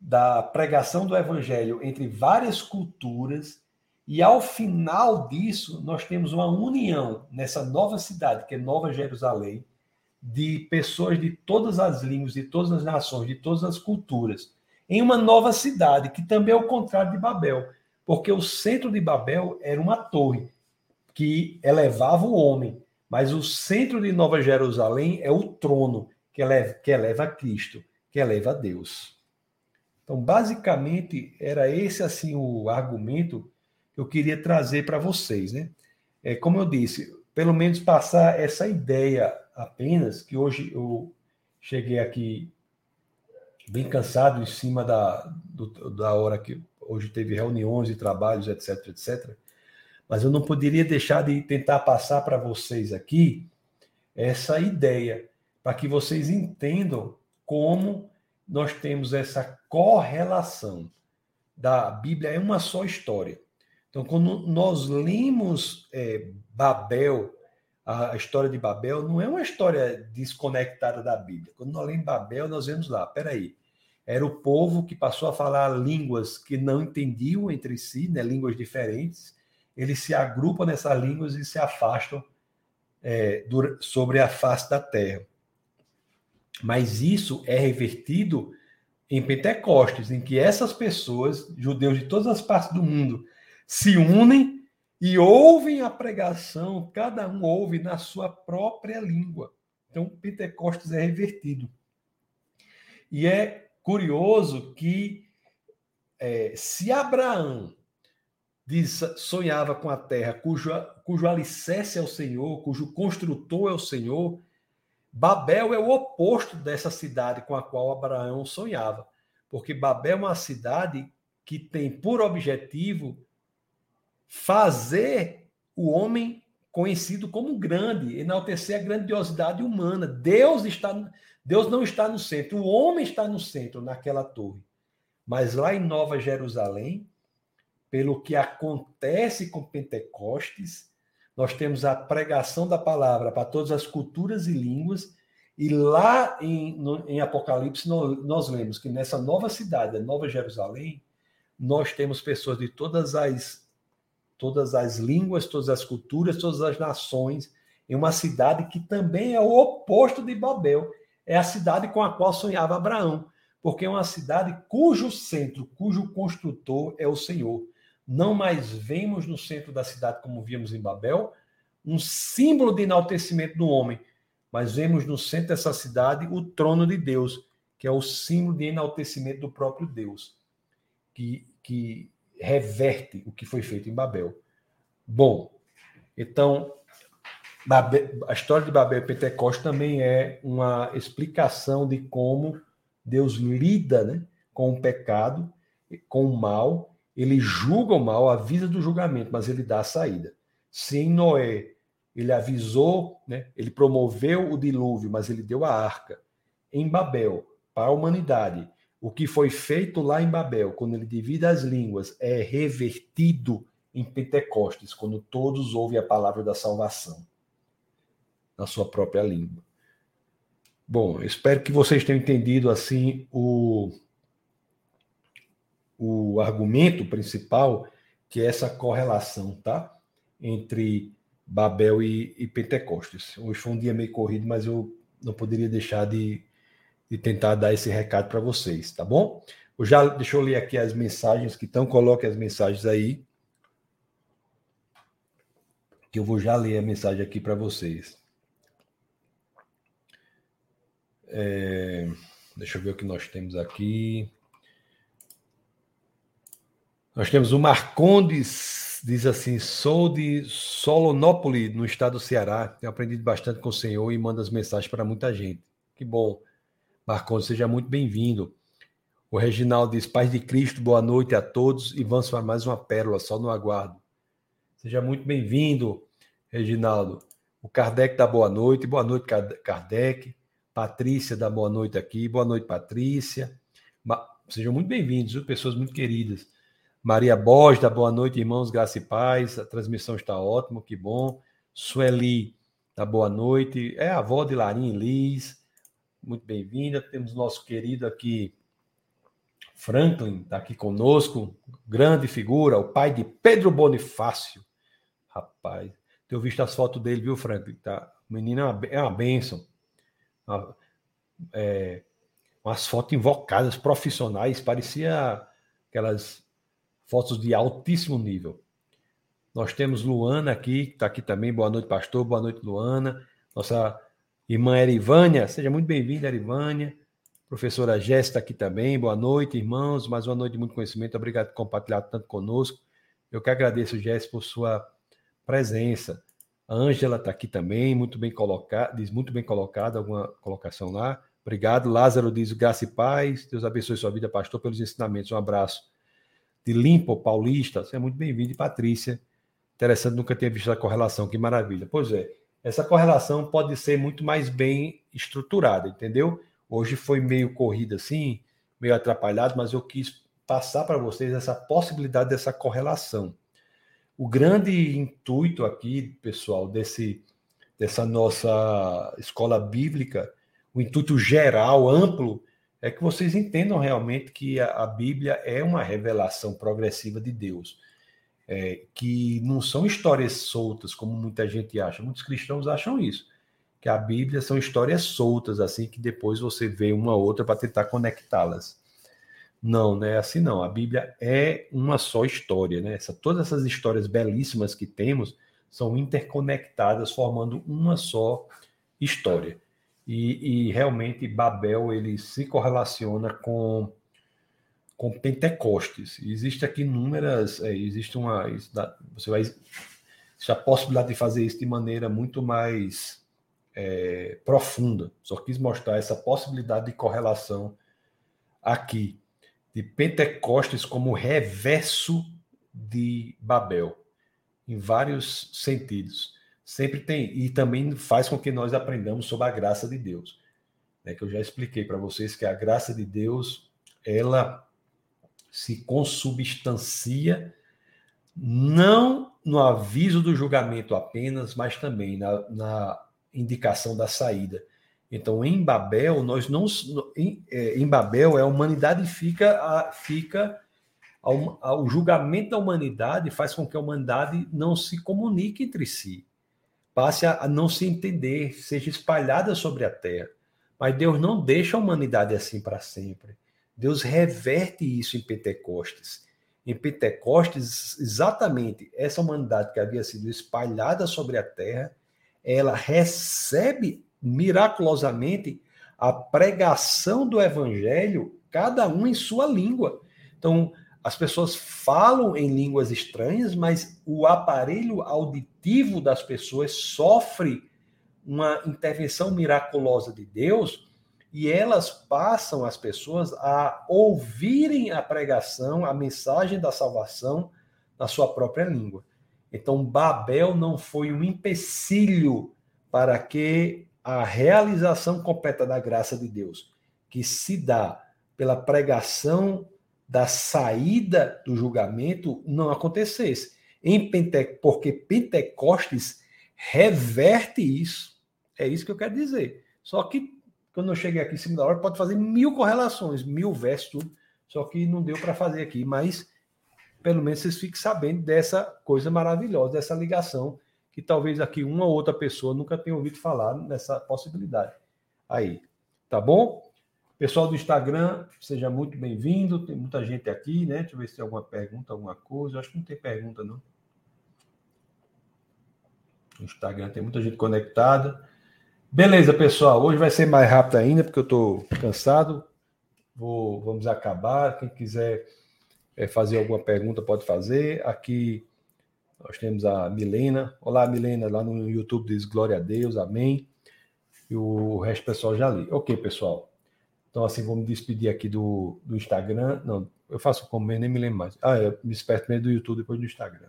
da pregação do evangelho entre várias culturas, e ao final disso, nós temos uma união nessa nova cidade, que é Nova Jerusalém, de pessoas de todas as línguas, de todas as nações, de todas as culturas, em uma nova cidade, que também é o contrário de Babel, porque o centro de Babel era uma torre que elevava o homem, mas o centro de Nova Jerusalém é o trono que eleva, que eleva Cristo, que eleva Deus. Então, basicamente, era esse assim o argumento que eu queria trazer para vocês, né? É, como eu disse, pelo menos passar essa ideia apenas, que hoje eu cheguei aqui bem cansado em cima da, do, da hora que hoje teve reuniões e trabalhos, etc, etc. Mas eu não poderia deixar de tentar passar para vocês aqui essa ideia, para que vocês entendam como nós temos essa correlação da Bíblia é uma só história. Então, quando nós lemos é, Babel a história de Babel não é uma história desconectada da Bíblia. Quando nós lemos Babel, nós vemos lá, peraí, era o povo que passou a falar línguas que não entendiam entre si, né, línguas diferentes. Eles se agrupam nessas línguas e se afastam é, sobre a face da terra. Mas isso é revertido em Pentecostes, em que essas pessoas, judeus de todas as partes do mundo, se unem e ouvem a pregação, cada um ouve na sua própria língua. Então, Pentecostes é revertido. E é curioso que é, se Abraão diz, sonhava com a terra cujo, cujo alicerce é o Senhor, cujo construtor é o Senhor, Babel é o oposto dessa cidade com a qual Abraão sonhava. Porque Babel é uma cidade que tem por objetivo fazer o homem conhecido como grande, enaltecer a grandiosidade humana. Deus está Deus não está no centro, o homem está no centro naquela torre. Mas lá em Nova Jerusalém, pelo que acontece com Pentecostes, nós temos a pregação da palavra para todas as culturas e línguas, e lá em, no, em Apocalipse nós, lemos que nessa nova cidade, Nova Jerusalém, nós temos pessoas de todas as todas as línguas, todas as culturas, todas as nações, em uma cidade que também é o oposto de Babel. É a cidade com a qual sonhava Abraão, porque é uma cidade cujo centro, cujo construtor é o Senhor. Não mais vemos no centro da cidade, como víamos em Babel, um símbolo de enaltecimento do homem, mas vemos no centro dessa cidade o trono de Deus, que é o símbolo de enaltecimento do próprio Deus, que, que reverte o que foi feito em Babel. Bom, então, a história de Babel e Pentecostes também é uma explicação de como Deus lida né, com o pecado, com o mal. Ele julga o mal, avisa do julgamento, mas ele dá a saída. Se em Noé ele avisou, né, ele promoveu o dilúvio, mas ele deu a arca. Em Babel, para a humanidade, o que foi feito lá em Babel, quando ele divide as línguas, é revertido em Pentecostes, quando todos ouvem a palavra da salvação na sua própria língua. Bom, espero que vocês tenham entendido assim o, o argumento principal, que é essa correlação, tá? Entre Babel e, e Pentecostes. Hoje foi um dia meio corrido, mas eu não poderia deixar de e tentar dar esse recado para vocês, tá bom? Eu já, deixa eu ler aqui as mensagens que estão, coloque as mensagens aí. Que eu vou já ler a mensagem aqui para vocês. É, deixa eu ver o que nós temos aqui. Nós temos o Marcondes, diz assim: sou de Solonópolis, no estado do Ceará. Tenho aprendido bastante com o Senhor e manda as mensagens para muita gente. Que bom. Marcondes, seja muito bem-vindo. O Reginaldo diz: Paz de Cristo, boa noite a todos e vamos para mais uma pérola, só no aguardo. Seja muito bem-vindo, Reginaldo. O Kardec dá boa noite, boa noite, Kardec. Patrícia dá boa noite aqui. Boa noite, Patrícia. Sejam muito bem-vindos, pessoas muito queridas. Maria Borges dá boa noite, irmãos, graça e paz. A transmissão está ótima, que bom. Sueli dá boa noite. É a avó de Larim Liz. Muito bem-vinda. Temos nosso querido aqui, Franklin, está aqui conosco. Grande figura, o pai de Pedro Bonifácio. Rapaz, tenho visto as fotos dele, viu, Franklin? Tá? O menino é uma, é bênção. É, umas fotos invocadas, profissionais, parecia aquelas fotos de altíssimo nível. Nós temos Luana aqui, que está aqui também. Boa noite, pastor. Boa noite, Luana. Nossa irmã Erivânia, seja muito bem-vinda, Erivânia. Professora Jéssica aqui também. Boa noite, irmãos. Mais uma noite de muito conhecimento. Obrigado por compartilhar tanto conosco. Eu que agradeço, Jéssica, por sua presença. A Ângela está aqui também, muito bem colocada, diz muito bem colocada, alguma colocação lá. Obrigado. Lázaro diz graça e paz. Deus abençoe sua vida, pastor, pelos ensinamentos. Um abraço. De Limpo, Paulista, é muito bem-vindo. Patrícia, interessante, nunca tinha visto a correlação, que maravilha. Pois é, essa correlação pode ser muito mais bem estruturada, entendeu? Hoje foi meio corrida assim, meio atrapalhado, mas eu quis passar para vocês essa possibilidade dessa correlação. O grande intuito aqui, pessoal, desse, dessa nossa escola bíblica, o intuito geral, amplo, é que vocês entendam realmente que a, a Bíblia é uma revelação progressiva de Deus. É, que não são histórias soltas, como muita gente acha. Muitos cristãos acham isso. Que a Bíblia são histórias soltas, assim, que depois você vê uma outra para tentar conectá-las. Não, não é assim não. A Bíblia é uma só história, né? Essa, todas essas histórias belíssimas que temos são interconectadas, formando uma só história. E, e realmente Babel ele se correlaciona com com Pentecostes. Existe aqui inúmeras, é, existe uma, você vai, existe a possibilidade de fazer isso de maneira muito mais é, profunda. Só quis mostrar essa possibilidade de correlação aqui de Pentecostes como reverso de Babel, em vários sentidos. Sempre tem, e também faz com que nós aprendamos sobre a graça de Deus. Né, que eu já expliquei para vocês que a graça de Deus, ela se consubstancia não no aviso do julgamento apenas, mas também na, na indicação da saída. Então, em Babel, nós não. Em, é, em Babel, a humanidade fica. A, fica ao julgamento da humanidade faz com que a humanidade não se comunique entre si, passe a, a não se entender, seja espalhada sobre a terra. Mas Deus não deixa a humanidade assim para sempre. Deus reverte isso em Pentecostes. Em Pentecostes, exatamente essa humanidade que havia sido espalhada sobre a terra, ela recebe miraculosamente a pregação do evangelho, cada um em sua língua. Então, as pessoas falam em línguas estranhas, mas o aparelho auditivo das pessoas sofre uma intervenção miraculosa de Deus e elas passam as pessoas a ouvirem a pregação, a mensagem da salvação na sua própria língua. Então, Babel não foi um empecilho para que a realização completa da graça de Deus, que se dá pela pregação da saída do julgamento, não acontecesse. Em Pente... Porque Pentecostes reverte isso. É isso que eu quero dizer. Só que quando eu cheguei aqui em cima da hora, pode fazer mil correlações, mil versos, tudo. Só que não deu para fazer aqui, mas pelo menos vocês fiquem sabendo dessa coisa maravilhosa, dessa ligação que talvez aqui uma ou outra pessoa nunca tenha ouvido falar nessa possibilidade. Aí, tá bom? Pessoal do Instagram, seja muito bem-vindo. Tem muita gente aqui, né? Deixa eu ver se tem alguma pergunta, alguma coisa. Eu acho que não tem pergunta, não. No Instagram tem muita gente conectada. Beleza, pessoal. Hoje vai ser mais rápido ainda, porque eu estou cansado. Vou, vamos acabar. Quem quiser é, fazer alguma pergunta, pode fazer. Aqui nós temos a Milena. Olá, Milena, lá no YouTube diz glória a Deus, amém. E o resto do pessoal já li. Ok, pessoal. Então, assim, vou me despedir aqui do, do Instagram. Não, eu faço como nem me lembro mais. Ah, eu me desperto primeiro do YouTube, depois do Instagram.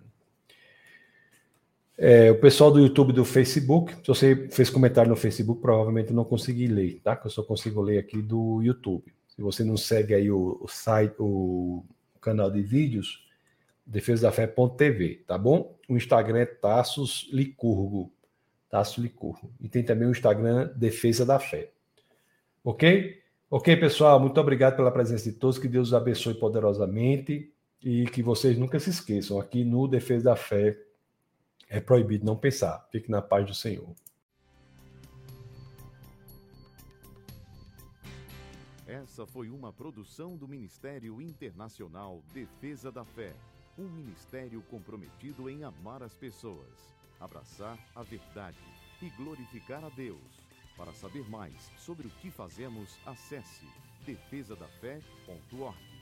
É, o pessoal do YouTube do Facebook, se você fez comentário no Facebook, provavelmente eu não consegui ler, tá? Que eu só consigo ler aqui do YouTube. Se você não segue aí o, o site, o canal de vídeos, defesadafé.tv, tá bom? O Instagram é Tassos Licurgo, Tasso Licurgo. E tem também o Instagram Defesa da Fé. Ok? Ok, pessoal, muito obrigado pela presença de todos, que Deus os abençoe poderosamente e que vocês nunca se esqueçam, aqui no Defesa da Fé é proibido não pensar. Fique na paz do Senhor. Essa foi uma produção do Ministério Internacional Defesa da Fé, um ministério comprometido em amar as pessoas, abraçar a verdade e glorificar a Deus. Para saber mais sobre o que fazemos, acesse defesadafé.org.